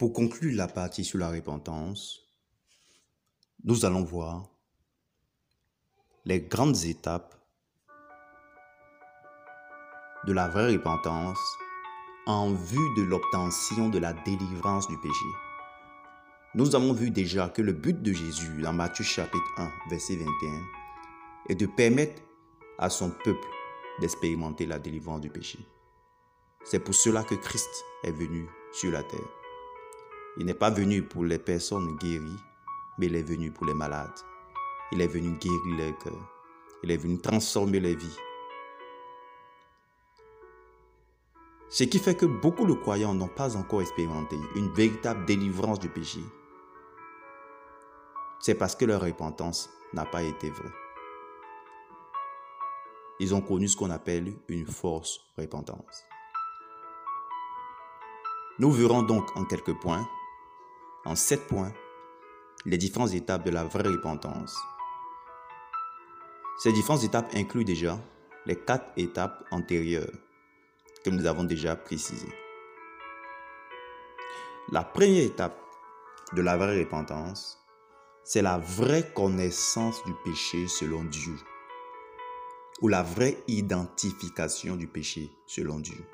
Pour conclure la partie sur la repentance, nous allons voir les grandes étapes de la vraie repentance en vue de l'obtention de la délivrance du péché. Nous avons vu déjà que le but de Jésus dans Matthieu chapitre 1, verset 21, est de permettre à son peuple d'expérimenter la délivrance du péché. C'est pour cela que Christ est venu sur la terre. Il n'est pas venu pour les personnes guéries, mais il est venu pour les malades. Il est venu guérir leur cœur. Il est venu transformer les vies. Ce qui fait que beaucoup de croyants n'ont pas encore expérimenté une véritable délivrance du péché c'est parce que leur repentance n'a pas été vraie. Ils ont connu ce qu'on appelle une force repentance. Nous verrons donc en quelques points, en sept points, les différentes étapes de la vraie repentance. Ces différentes étapes incluent déjà les quatre étapes antérieures que nous avons déjà précisées. La première étape de la vraie repentance c'est la vraie connaissance du péché selon Dieu, ou la vraie identification du péché selon Dieu.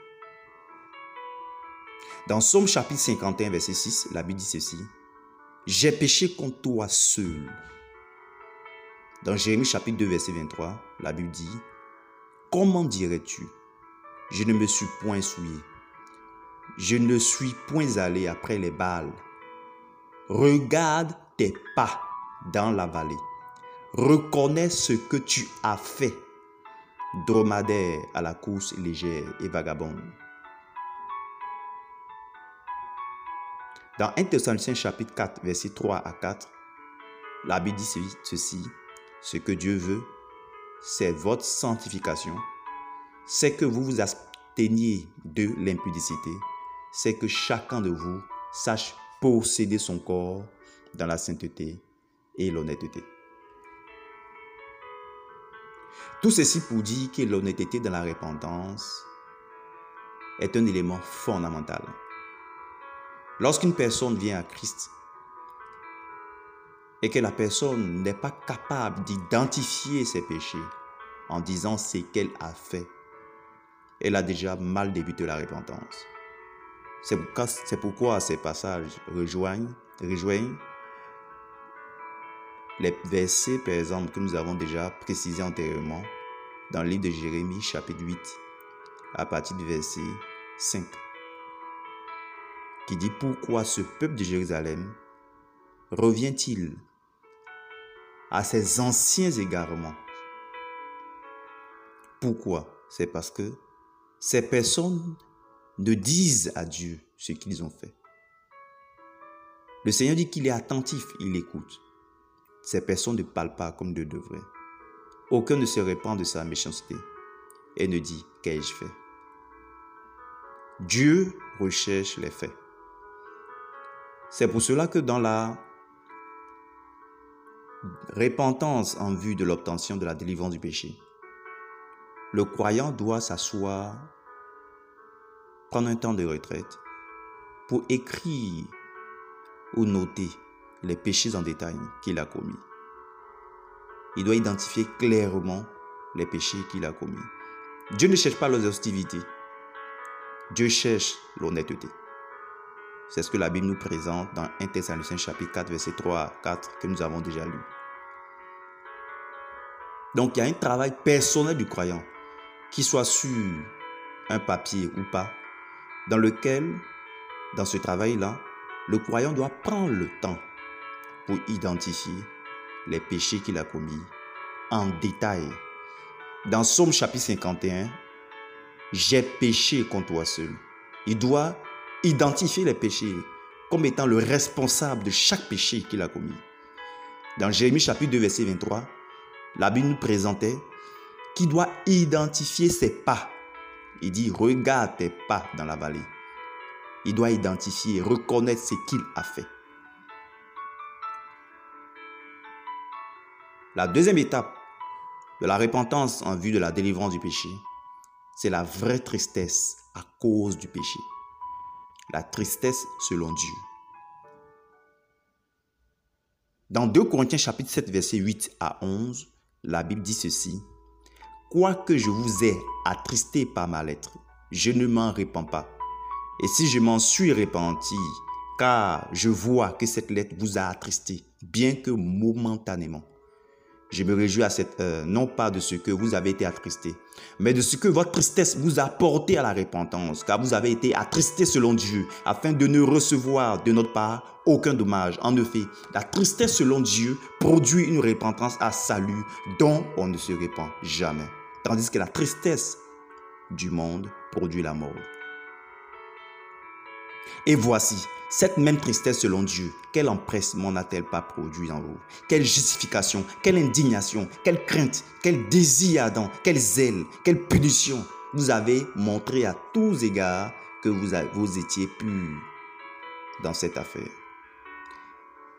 Dans Somme chapitre 51, verset 6, la Bible dit ceci, J'ai péché contre toi seul. Dans Jérémie chapitre 2, verset 23, la Bible dit, Comment dirais-tu, je ne me suis point souillé, je ne suis point allé après les balles. Regarde tes pas dans la vallée. Reconnais ce que tu as fait, dromadaire à la course légère et vagabonde. Dans 1 Thessaloniciens chapitre 4, verset 3 à 4, la Bible dit ceci, ce que Dieu veut, c'est votre sanctification, c'est que vous vous absteniez de l'impudicité, c'est que chacun de vous sache posséder son corps dans la sainteté et l'honnêteté. Tout ceci pour dire que l'honnêteté dans la repentance est un élément fondamental. Lorsqu'une personne vient à Christ et que la personne n'est pas capable d'identifier ses péchés en disant ce qu'elle a fait, elle a déjà mal débuté la repentance. C'est pourquoi, ces passages rejoignent, rejoignent les versets, par exemple, que nous avons déjà précisés antérieurement dans le livre de Jérémie, chapitre 8, à partir du verset 5, qui dit Pourquoi ce peuple de Jérusalem revient-il à ses anciens égarements? Pourquoi? C'est parce que ces personnes ne disent à Dieu ce qu'ils ont fait. Le Seigneur dit qu'il est attentif, il écoute. Ces personnes ne parlent pas comme Dieu devrait. Aucun ne se répand de sa méchanceté et ne dit qu'ai-je fait? Dieu recherche les faits. C'est pour cela que dans la repentance en vue de l'obtention de la délivrance du péché, le croyant doit s'asseoir, prendre un temps de retraite pour écrire ou noter les péchés en détail qu'il a commis. Il doit identifier clairement les péchés qu'il a commis. Dieu ne cherche pas l'exhaustivité. Dieu cherche l'honnêteté. C'est ce que la Bible nous présente dans 1 Thessaloniciens chapitre 4 verset 3 à 4 que nous avons déjà lu. Donc il y a un travail personnel du croyant, qui soit sur un papier ou pas, dans lequel, dans ce travail-là, le croyant doit prendre le temps pour identifier les péchés qu'il a commis en détail. Dans Somme chapitre 51, j'ai péché contre toi seul. Il doit identifier les péchés comme étant le responsable de chaque péché qu'il a commis. Dans Jérémie chapitre 2 verset 23, la Bible nous présentait qu'il doit identifier ses pas. Il dit, regarde tes pas dans la vallée. Il doit identifier, reconnaître ce qu'il a fait. La deuxième étape de la repentance en vue de la délivrance du péché, c'est la vraie tristesse à cause du péché la tristesse selon Dieu. Dans 2 Corinthiens chapitre 7 verset 8 à 11, la Bible dit ceci. Quoique je vous ai attristé par ma lettre, je ne m'en répands pas. Et si je m'en suis repenti, car je vois que cette lettre vous a attristé, bien que momentanément, je me réjouis à cette heure, non pas de ce que vous avez été attristé, mais de ce que votre tristesse vous a porté à la repentance, car vous avez été attristé selon Dieu, afin de ne recevoir de notre part aucun dommage. En effet, la tristesse selon Dieu produit une repentance à salut dont on ne se répand jamais, tandis que la tristesse du monde produit la mort. Et voici, cette même tristesse selon Dieu, quel empressement n'a-t-elle pas produit en vous? Quelle justification, quelle indignation, quelle crainte, quel désir ardent, quel zèle, quelle punition vous avez montré à tous égards que vous, étiez purs dans cette affaire.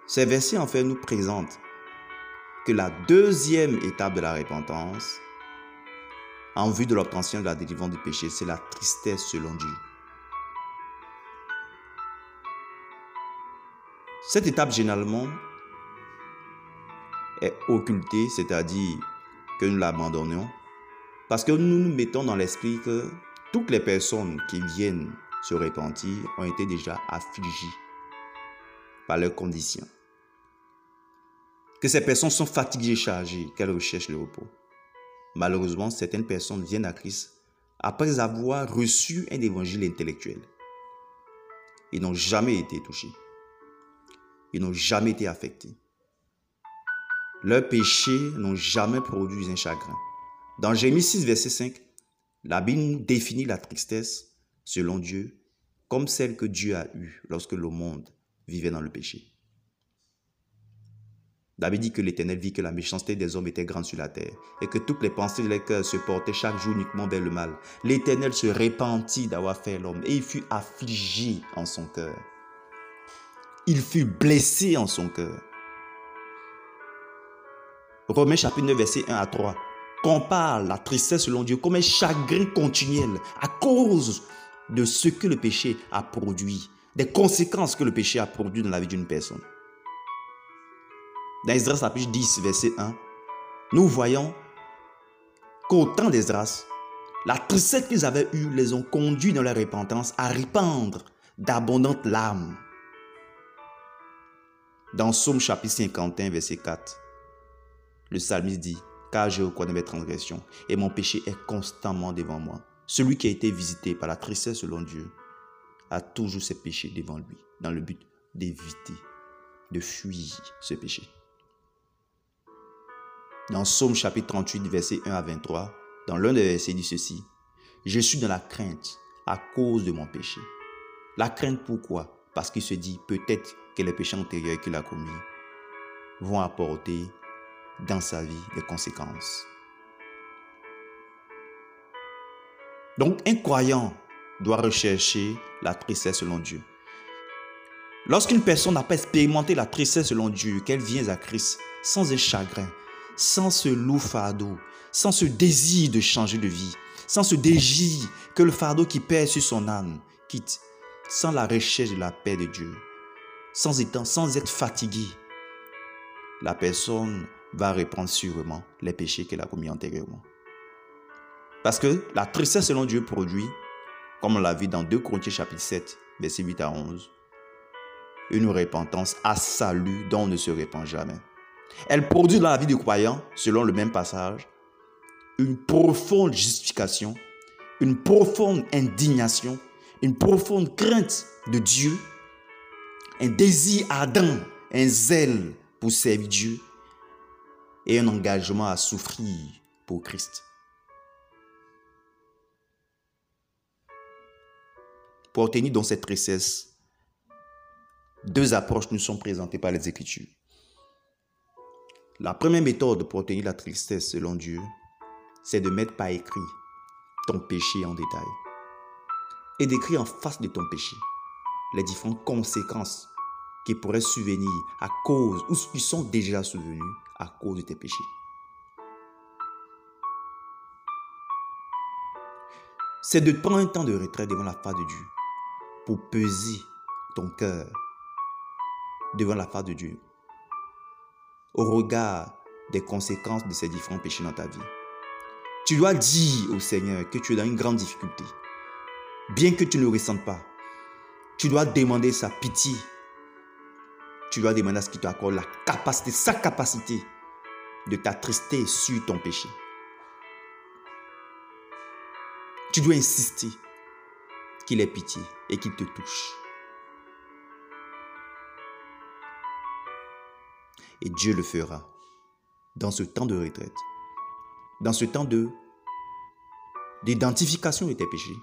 Ces versets en fait nous présentent que la deuxième étape de la repentance, en vue de l'obtention de la délivrance du péché, c'est la tristesse selon Dieu. Cette étape, généralement, est occultée, c'est-à-dire que nous l'abandonnons, parce que nous nous mettons dans l'esprit que toutes les personnes qui viennent se repentir ont été déjà affligées par leurs conditions. Que ces personnes sont fatiguées chargées, qu'elles recherchent le repos. Malheureusement, certaines personnes viennent à Christ après avoir reçu un évangile intellectuel. Ils n'ont jamais été touchés ils n'ont jamais été affectés. Leurs péchés n'ont jamais produit un chagrin. Dans Jérémie 6, verset 5, la Bible définit la tristesse, selon Dieu, comme celle que Dieu a eue lorsque le monde vivait dans le péché. David dit que l'Éternel vit que la méchanceté des hommes était grande sur la terre et que toutes les pensées de leur cœur se portaient chaque jour uniquement vers le mal. L'Éternel se repentit d'avoir fait l'homme et il fut affligé en son cœur il fut blessé en son cœur. Romains chapitre 9, verset 1 à 3 compare la tristesse selon Dieu comme un chagrin continuel à cause de ce que le péché a produit, des conséquences que le péché a produit dans la vie d'une personne. Dans Esdras chapitre 10, verset 1, nous voyons qu'au temps d'Esdras, la tristesse qu'ils avaient eue les ont conduits dans leur repentance à répandre d'abondantes larmes dans Somme chapitre 51, verset 4, le psalmiste dit, car je reconnais mes transgressions et mon péché est constamment devant moi. Celui qui a été visité par la tristesse selon Dieu a toujours ses péchés devant lui, dans le but d'éviter, de fuir ce péché. Dans Somme chapitre 38, verset 1 à 23, dans l'un des versets dit ceci, Je suis dans la crainte à cause de mon péché. La crainte pourquoi? Parce qu'il se dit, peut-être que les péchés antérieurs qu'il a commis vont apporter dans sa vie des conséquences. Donc un croyant doit rechercher la tristesse selon Dieu. Lorsqu'une personne n'a pas expérimenté la tristesse selon Dieu, qu'elle vient à Christ sans un chagrin, sans ce lourd fardeau, sans ce désir de changer de vie, sans ce désir que le fardeau qui pèse sur son âme quitte, sans la recherche de la paix de Dieu, sans, étant, sans être fatigué, la personne va reprendre sûrement les péchés qu'elle a commis antérieurement. Parce que la tristesse selon Dieu produit, comme on l'a vu dans 2 Corinthiens chapitre 7, verset 8 à 11, une repentance à salut dont on ne se répand jamais. Elle produit dans la vie du croyant, selon le même passage, une profonde justification, une profonde indignation, une profonde crainte de Dieu un désir ardent, un zèle pour servir Dieu et un engagement à souffrir pour Christ. Pour obtenir dans cette tristesse, deux approches nous sont présentées par les Écritures. La première méthode pour obtenir la tristesse selon Dieu, c'est de mettre par écrit ton péché en détail et d'écrire en face de ton péché les différentes conséquences qui pourraient survenir à cause ou qui sont déjà survenues à cause de tes péchés. C'est de prendre un temps de retrait devant la face de Dieu pour peser ton cœur devant la face de Dieu. au regard des conséquences de ces différents péchés dans ta vie. Tu dois dire au Seigneur que tu es dans une grande difficulté. Bien que tu ne le ressentes pas, tu dois demander sa pitié. Tu dois demander à ce qu'il t'accorde la capacité, sa capacité de t'attrister sur ton péché. Tu dois insister qu'il ait pitié et qu'il te touche. Et Dieu le fera dans ce temps de retraite, dans ce temps de d'identification de tes péchés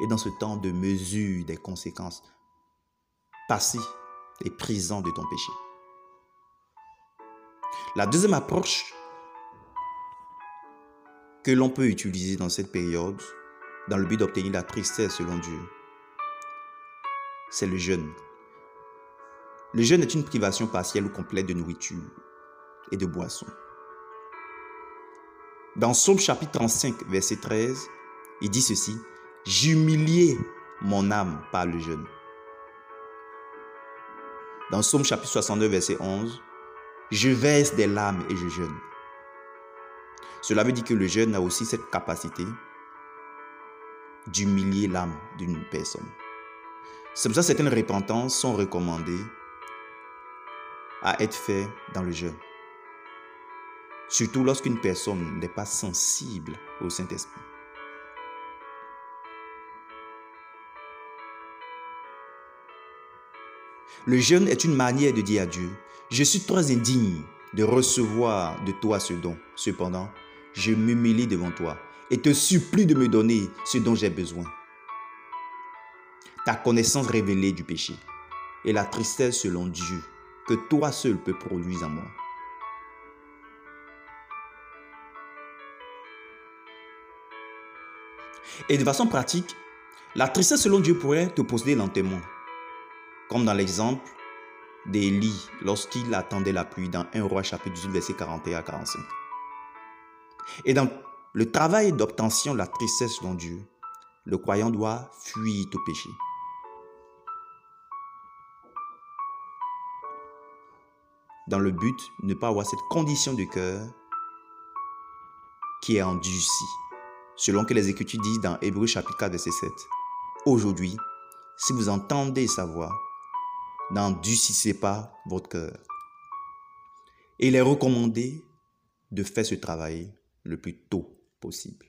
et dans ce temps de mesure des conséquences passées et présentes de ton péché. La deuxième approche que l'on peut utiliser dans cette période, dans le but d'obtenir la tristesse selon Dieu, c'est le jeûne. Le jeûne est une privation partielle ou complète de nourriture et de boisson. Dans Psaume chapitre 35, verset 13, il dit ceci, J'humiliais mon âme par le jeûne. Dans Psaume chapitre 62, verset 11, Je verse des larmes et je jeûne. Cela veut dire que le jeûne a aussi cette capacité d'humilier l'âme d'une personne. C'est pour ça que certaines repentances sont recommandées à être faites dans le jeûne. Surtout lorsqu'une personne n'est pas sensible au Saint-Esprit. Le jeûne est une manière de dire à Dieu, je suis très indigne de recevoir de toi ce don. Cependant, je m'humilie devant toi et te supplie de me donner ce dont j'ai besoin. Ta connaissance révélée du péché et la tristesse selon Dieu que toi seul peux produire en moi. Et de façon pratique, la tristesse selon Dieu pourrait te posséder lentement, comme dans l'exemple d'Élie lorsqu'il attendait la pluie dans 1 roi chapitre 18 verset 41 à 45. Et dans le travail d'obtention de la tristesse selon Dieu, le croyant doit fuir tout péché. Dans le but de ne pas avoir cette condition du cœur qui est endurcie, selon que les Écritures disent dans Hébreu chapitre 4 verset 7. Aujourd'hui, si vous entendez sa voix, n'endurcissez pas votre cœur. Et il est recommandé de faire ce travail le plus tôt possible.